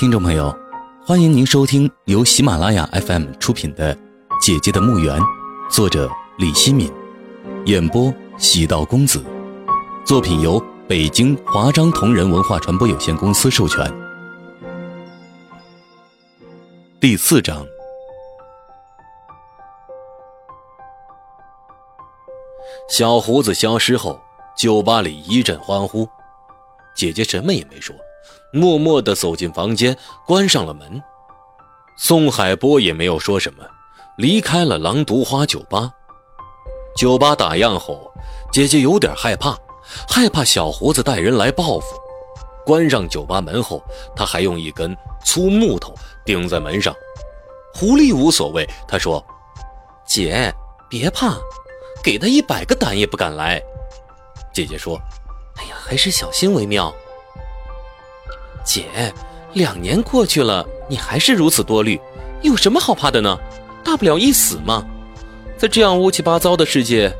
听众朋友，欢迎您收听由喜马拉雅 FM 出品的《姐姐的墓园》，作者李希敏，演播喜道公子。作品由北京华章同仁文化传播有限公司授权。第四章，小胡子消失后，酒吧里一阵欢呼。姐姐什么也没说，默默地走进房间，关上了门。宋海波也没有说什么，离开了狼毒花酒吧。酒吧打烊后，姐姐有点害怕，害怕小胡子带人来报复。关上酒吧门后，他还用一根粗木头顶在门上。狐狸无所谓，他说：“姐，别怕，给他一百个胆也不敢来。”姐姐说。哎呀，还是小心为妙。姐，两年过去了，你还是如此多虑，有什么好怕的呢？大不了一死嘛。在这样乌七八糟的世界，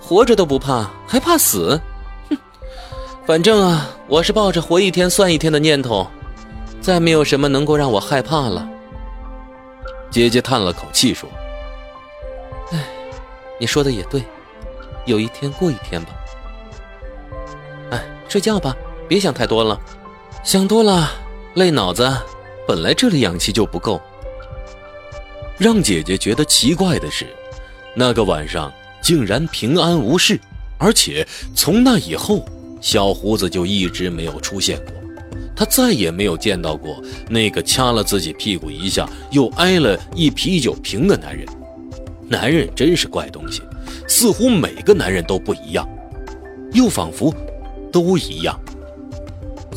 活着都不怕，还怕死？哼！反正啊，我是抱着活一天算一天的念头，再没有什么能够让我害怕了。姐姐叹了口气说：“哎，你说的也对，有一天过一天吧。”哎睡觉吧，别想太多了，想多了累脑子。本来这里氧气就不够。让姐姐觉得奇怪的是，那个晚上竟然平安无事，而且从那以后，小胡子就一直没有出现过。他再也没有见到过那个掐了自己屁股一下又挨了一啤酒瓶的男人。男人真是怪东西，似乎每个男人都不一样，又仿佛……都一样。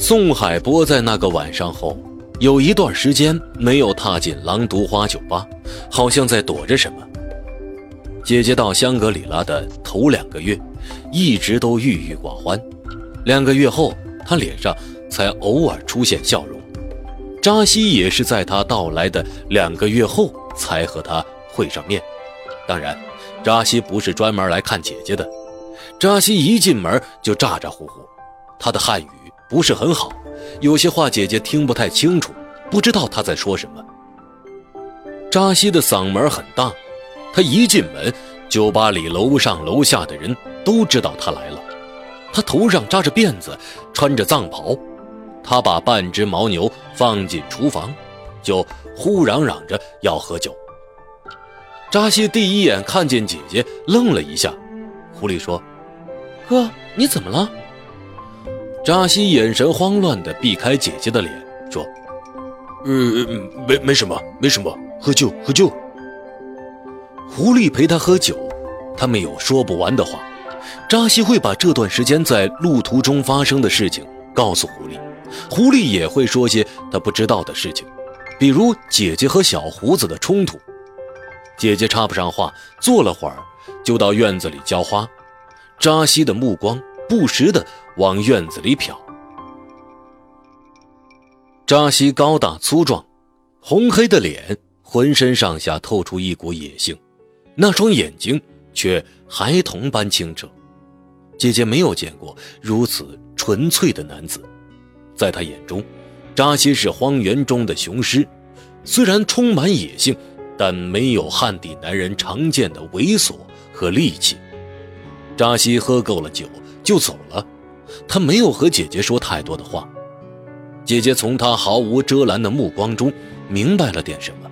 宋海波在那个晚上后，有一段时间没有踏进狼毒花酒吧，好像在躲着什么。姐姐到香格里拉的头两个月，一直都郁郁寡欢。两个月后，她脸上才偶尔出现笑容。扎西也是在她到来的两个月后才和她会上面。当然，扎西不是专门来看姐姐的。扎西一进门就咋咋呼呼。他的汉语不是很好，有些话姐姐听不太清楚，不知道他在说什么。扎西的嗓门很大，他一进门，酒吧里楼上楼下的人都知道他来了。他头上扎着辫子，穿着藏袍，他把半只牦牛放进厨房，就呼嚷嚷着要喝酒。扎西第一眼看见姐姐，愣了一下。狐狸说：“哥，你怎么了？”扎西眼神慌乱地避开姐姐的脸，说：“呃，没没什么，没什么，喝酒，喝酒。”狐狸陪他喝酒，他们有说不完的话。扎西会把这段时间在路途中发生的事情告诉狐狸，狐狸也会说些他不知道的事情，比如姐姐和小胡子的冲突。姐姐插不上话，坐了会儿，就到院子里浇花。扎西的目光不时的往院子里瞟。扎西高大粗壮，红黑的脸，浑身上下透出一股野性，那双眼睛却孩童般清澈。姐姐没有见过如此纯粹的男子，在她眼中，扎西是荒原中的雄狮，虽然充满野性，但没有汉地男人常见的猥琐和戾气。扎西喝够了酒就走了，他没有和姐姐说太多的话。姐姐从他毫无遮拦的目光中明白了点什么。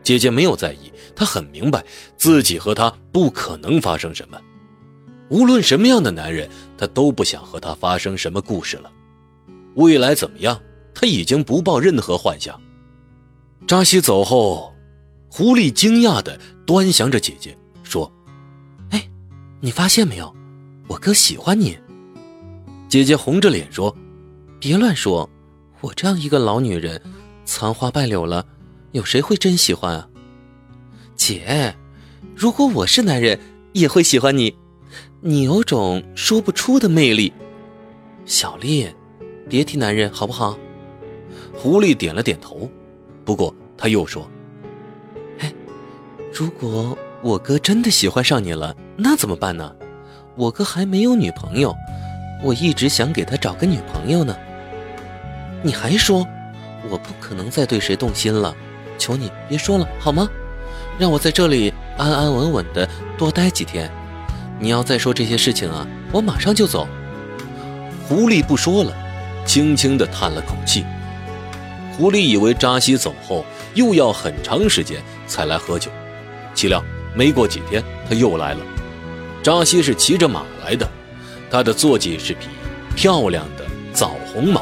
姐姐没有在意，她很明白自己和他不可能发生什么。无论什么样的男人，她都不想和他发生什么故事了。未来怎么样，她已经不抱任何幻想。扎西走后，狐狸惊讶地端详着姐姐，说。哎你发现没有，我哥喜欢你。姐姐红着脸说：“别乱说，我这样一个老女人，残花败柳了，有谁会真喜欢啊？”姐，如果我是男人，也会喜欢你，你有种说不出的魅力。小丽，别提男人好不好？狐狸点了点头，不过他又说：“哎，如果……”我哥真的喜欢上你了，那怎么办呢？我哥还没有女朋友，我一直想给他找个女朋友呢。你还说，我不可能再对谁动心了，求你别说了好吗？让我在这里安安稳稳的多待几天。你要再说这些事情啊，我马上就走。狐狸不说了，轻轻的叹了口气。狐狸以为扎西走后又要很长时间才来喝酒，岂料没过几天他又来了。扎西是骑着马来的，他的坐骑是匹漂亮的枣红马，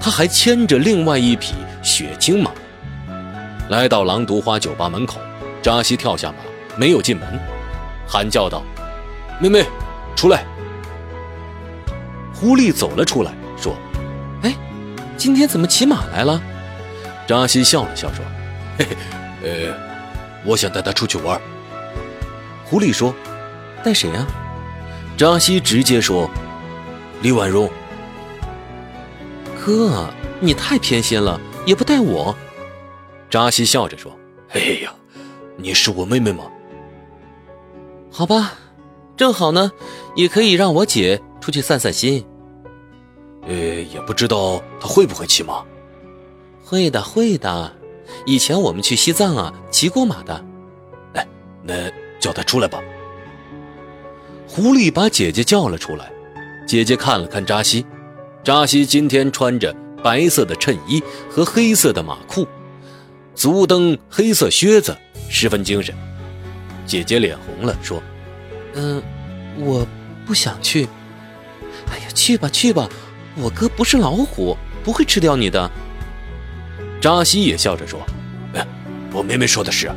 他还牵着另外一匹雪青马。来到狼毒花酒吧门口，扎西跳下马，没有进门，喊叫道。妹妹，出来！狐狸走了出来，说：“哎，今天怎么骑马来了？”扎西笑了笑说：“嘿嘿，呃，我想带他出去玩。”狐狸说：“带谁呀？”扎西直接说：“李婉容。”哥，你太偏心了，也不带我。扎西笑着说：“哎呀，你是我妹妹吗？”好吧。正好呢，也可以让我姐出去散散心。呃，也不知道她会不会骑马。会的，会的。以前我们去西藏啊，骑过马的。哎，那叫她出来吧。狐狸把姐姐叫了出来。姐姐看了看扎西，扎西今天穿着白色的衬衣和黑色的马裤，足蹬黑色靴子，十分精神。姐姐脸红了，说。嗯，我不想去。哎呀，去吧去吧，我哥不是老虎，不会吃掉你的。扎西也笑着说：“哎，我妹妹说的是，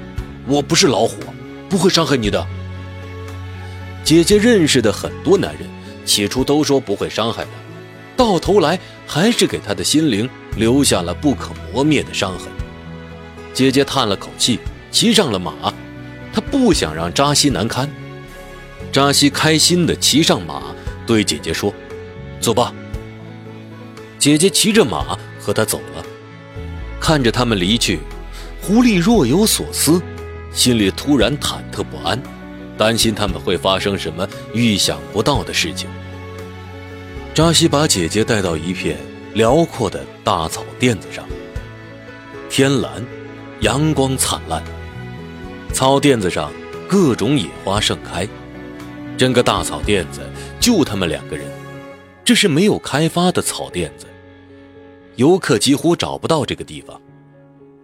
我不是老虎，不会伤害你的。”姐姐认识的很多男人，起初都说不会伤害她，到头来还是给她的心灵留下了不可磨灭的伤痕。姐姐叹了口气，骑上了马，她不想让扎西难堪。扎西开心地骑上马，对姐姐说：“走吧。”姐姐骑着马和他走了。看着他们离去，狐狸若有所思，心里突然忐忑不安，担心他们会发生什么预想不到的事情。扎西把姐姐带到一片辽阔的大草甸子上，天蓝，阳光灿烂，草甸子上各种野花盛开。整个大草甸子就他们两个人，这是没有开发的草甸子，游客几乎找不到这个地方。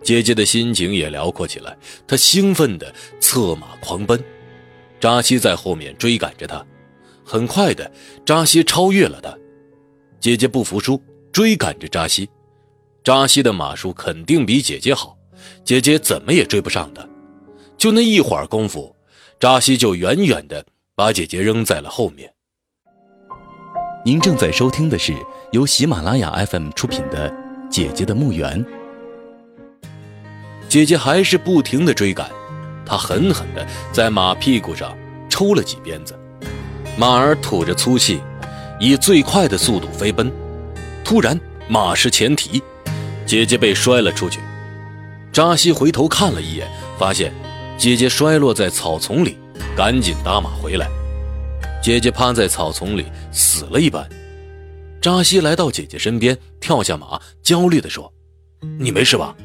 姐姐的心情也辽阔起来，她兴奋地策马狂奔，扎西在后面追赶着他。很快的，扎西超越了他。姐姐不服输，追赶着扎西。扎西的马术肯定比姐姐好，姐姐怎么也追不上他。就那一会儿功夫，扎西就远远的。把姐姐扔在了后面。您正在收听的是由喜马拉雅 FM 出品的《姐姐的墓园》。姐姐还是不停的追赶，他狠狠的在马屁股上抽了几鞭子，马儿吐着粗气，以最快的速度飞奔。突然，马失前蹄，姐姐被摔了出去。扎西回头看了一眼，发现姐姐摔落在草丛里。赶紧打马回来，姐姐趴在草丛里死了一般。扎西来到姐姐身边，跳下马，焦虑地说：“你没事吧？”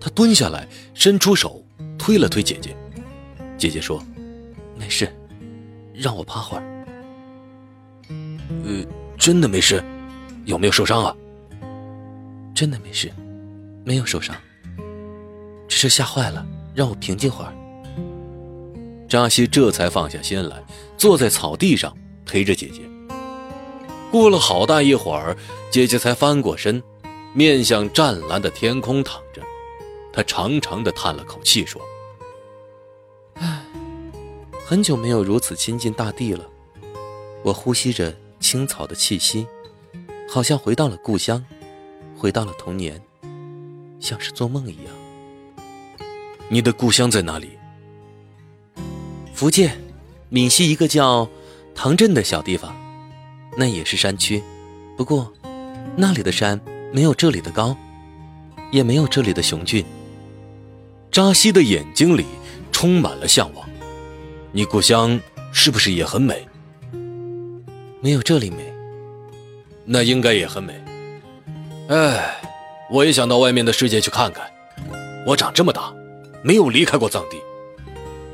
他蹲下来，伸出手推了推姐姐。姐姐说：“没事，让我趴会儿。”“呃，真的没事？有没有受伤啊？”“真的没事，没有受伤，只是吓坏了，让我平静会儿。”扎西这才放下心来，坐在草地上陪着姐姐。过了好大一会儿，姐姐才翻过身，面向湛蓝的天空躺着。她长长的叹了口气，说：“，很久没有如此亲近大地了。我呼吸着青草的气息，好像回到了故乡，回到了童年，像是做梦一样。你的故乡在哪里？”福建闽西一个叫唐镇的小地方，那也是山区，不过那里的山没有这里的高，也没有这里的雄峻。扎西的眼睛里充满了向往。你故乡是不是也很美？没有这里美，那应该也很美。哎，我也想到外面的世界去看看。我长这么大，没有离开过藏地。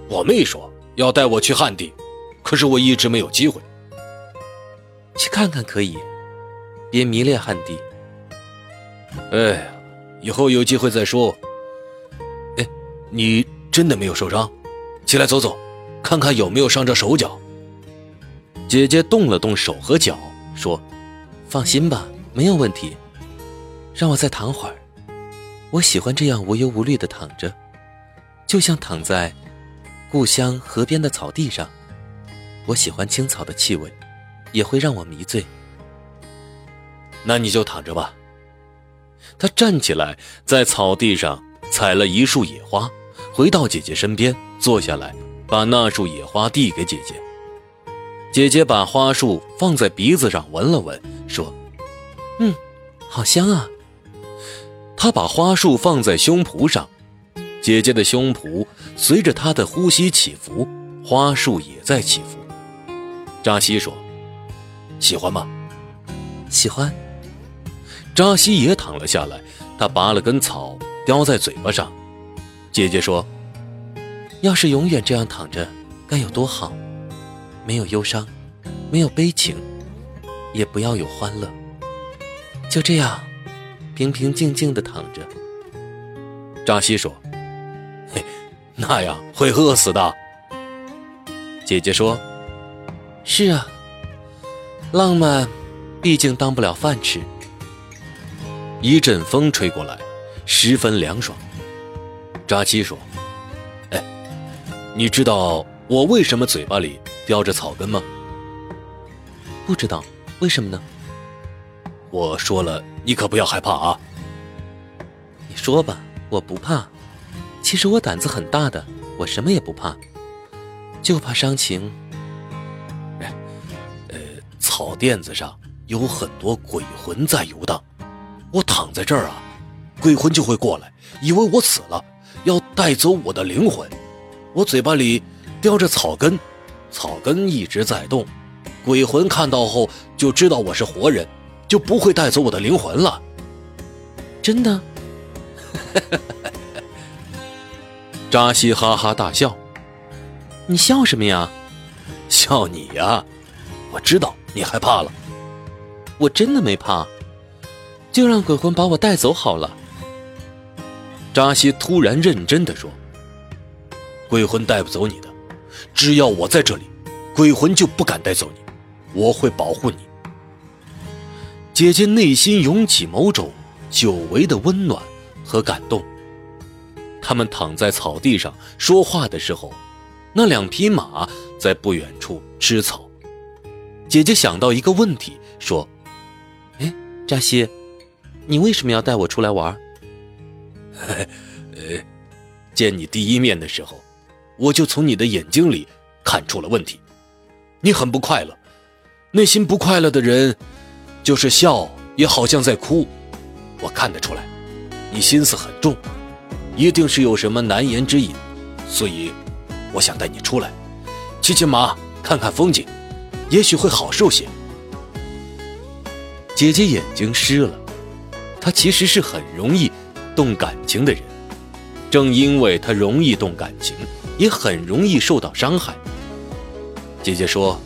我妹说要带我去汉地，可是我一直没有机会。去看看可以，别迷恋汉地。哎，以后有机会再说。哎，你真的没有受伤？起来走走，看看有没有伤着手脚。姐姐动了动手和脚，说：“放心吧，没有问题。让我再躺会儿。我喜欢这样无忧无虑的躺着，就像躺在故乡河边的草地上。我喜欢青草的气味，也会让我迷醉。那你就躺着吧。”他站起来，在草地上采了一束野花，回到姐姐身边坐下来，把那束野花递给姐姐。姐姐把花束放在鼻子上闻了闻，说：“嗯，好香啊。”她把花束放在胸脯上，姐姐的胸脯随着她的呼吸起伏，花束也在起伏。扎西说：“喜欢吗？”“喜欢。”扎西也躺了下来，他拔了根草叼在嘴巴上。姐姐说：“要是永远这样躺着，该有多好。”没有忧伤，没有悲情，也不要有欢乐。就这样，平平静静的躺着。扎西说：“嘿，那样会饿死的。”姐姐说：“是啊，浪漫，毕竟当不了饭吃。”一阵风吹过来，十分凉爽。扎西说：“，你知道我为什么嘴巴里？”叼着草根吗？不知道，为什么呢？我说了，你可不要害怕啊！你说吧，我不怕。其实我胆子很大的，我什么也不怕，就怕伤情。哎，呃，草垫子上有很多鬼魂在游荡，我躺在这儿啊，鬼魂就会过来，以为我死了，要带走我的灵魂。我嘴巴里叼着草根。草根一直在动，鬼魂看到后就知道我是活人，就不会带走我的灵魂了。真的？扎西哈哈大笑。你笑什么呀？笑你呀！我知道你害怕了。我真的没怕，就让鬼魂把我带走好了。扎西突然认真的说：“鬼魂带不走你的。”只要我在这里，鬼魂就不敢带走你，我会保护你。姐姐内心涌起某种久违的温暖和感动。他们躺在草地上说话的时候，那两匹马在不远处吃草。姐姐想到一个问题，说：“哎，扎西，你为什么要带我出来玩？”“嘿嘿呃，见你第一面的时候。”我就从你的眼睛里看出了问题，你很不快乐，内心不快乐的人，就是笑也好像在哭，我看得出来，你心思很重，一定是有什么难言之隐，所以我想带你出来，骑骑马，看看风景，也许会好受些。姐姐眼睛湿了，她其实是很容易动感情的人，正因为她容易动感情。也很容易受到伤害。姐姐说：“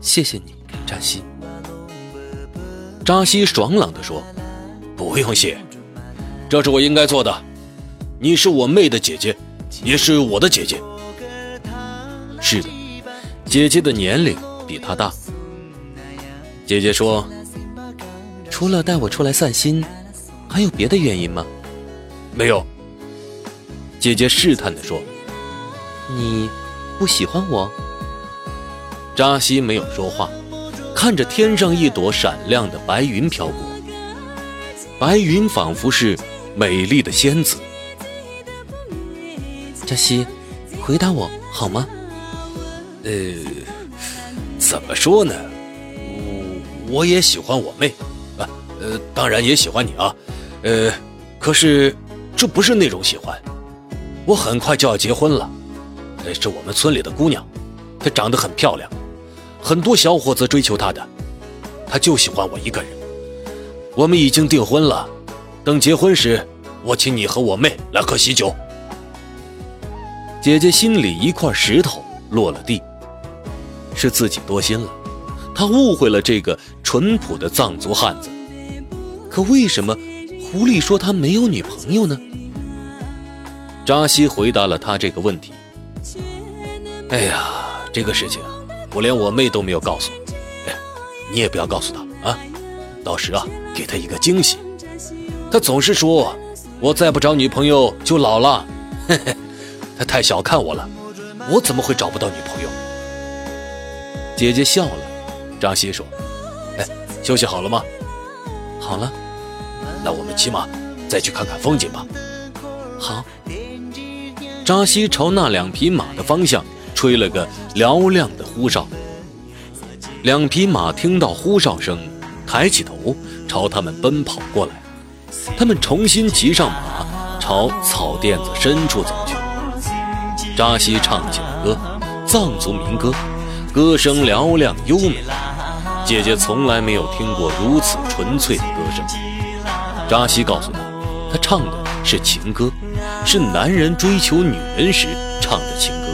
谢谢你，扎西。”扎西爽朗地说：“不用谢，这是我应该做的。你是我妹的姐姐，也是我的姐姐。是的，姐姐的年龄比她大。”姐姐说：“除了带我出来散心，还有别的原因吗？”没有。姐姐试探地说。你不喜欢我？扎西没有说话，看着天上一朵闪亮的白云飘过，白云仿佛是美丽的仙子。扎西，回答我好吗？呃，怎么说呢？我我也喜欢我妹，啊，呃，当然也喜欢你啊，呃，可是这不是那种喜欢。我很快就要结婚了。是我们村里的姑娘，她长得很漂亮，很多小伙子追求她的，她就喜欢我一个人。我们已经订婚了，等结婚时，我请你和我妹来喝喜酒。姐姐心里一块石头落了地，是自己多心了，她误会了这个淳朴的藏族汉子。可为什么狐狸说他没有女朋友呢？扎西回答了他这个问题。哎呀，这个事情我连我妹都没有告诉，哎，你也不要告诉她啊，到时啊给她一个惊喜。她总是说我再不找女朋友就老了，嘿嘿，她太小看我了，我怎么会找不到女朋友？姐姐笑了，扎西说：“哎，休息好了吗？好了，那我们骑马再去看看风景吧。”好。扎西朝那两匹马的方向。吹了个嘹亮的呼哨，两匹马听到呼哨声，抬起头朝他们奔跑过来。他们重新骑上马，朝草甸子深处走去。扎西唱起了歌，藏族民歌，歌声嘹亮优美。姐姐从来没有听过如此纯粹的歌声。扎西告诉她，他唱的是情歌，是男人追求女人时唱的情歌。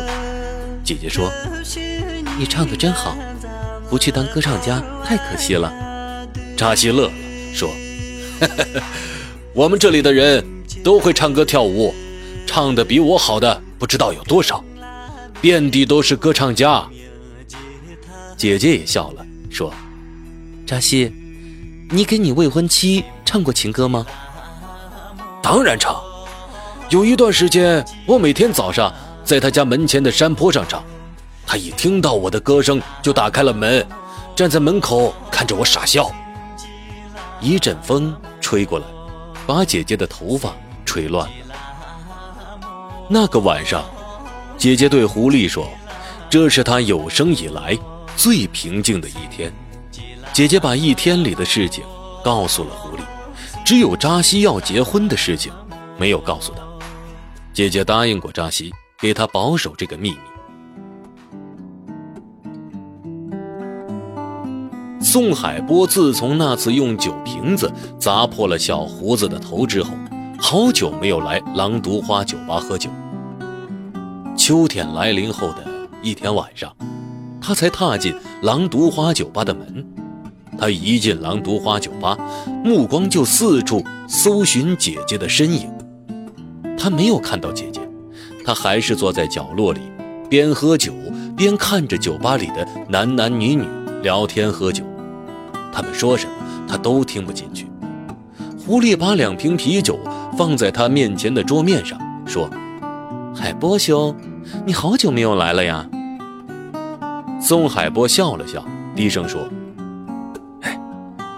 姐姐说：“你唱的真好，不去当歌唱家太可惜了。”扎西乐了，说：“我们这里的人都会唱歌跳舞，唱的比我好的不知道有多少，遍地都是歌唱家。”姐姐也笑了，说：“扎西，你给你未婚妻唱过情歌吗？”“当然唱，有一段时间，我每天早上。”在他家门前的山坡上唱，他一听到我的歌声就打开了门，站在门口看着我傻笑。一阵风吹过来，把姐姐的头发吹乱了。那个晚上，姐姐对狐狸说：“这是她有生以来最平静的一天。”姐姐把一天里的事情告诉了狐狸，只有扎西要结婚的事情没有告诉他。姐姐答应过扎西。给他保守这个秘密。宋海波自从那次用酒瓶子砸破了小胡子的头之后，好久没有来狼毒花酒吧喝酒。秋天来临后的一天晚上，他才踏进狼毒花酒吧的门。他一进狼毒花酒吧，目光就四处搜寻姐姐的身影。他没有看到姐姐。他还是坐在角落里，边喝酒边看着酒吧里的男男女女聊天喝酒，他们说什么他都听不进去。狐狸把两瓶啤酒放在他面前的桌面上，说：“海波兄，你好久没有来了呀。”宋海波笑了笑，低声说：“哎，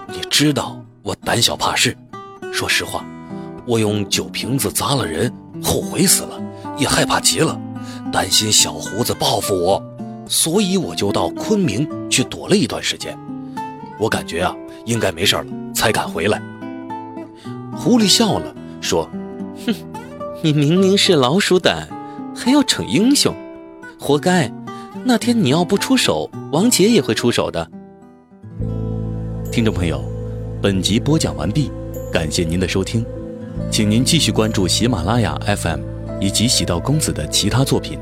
你知道我胆小怕事，说实话，我用酒瓶子砸了人，后悔死了。”也害怕极了，担心小胡子报复我，所以我就到昆明去躲了一段时间。我感觉啊，应该没事了，才敢回来。狐狸笑了，说：“哼，你明明是老鼠胆，还要逞英雄，活该！那天你要不出手，王杰也会出手的。”听众朋友，本集播讲完毕，感谢您的收听，请您继续关注喜马拉雅 FM。以及喜道公子的其他作品。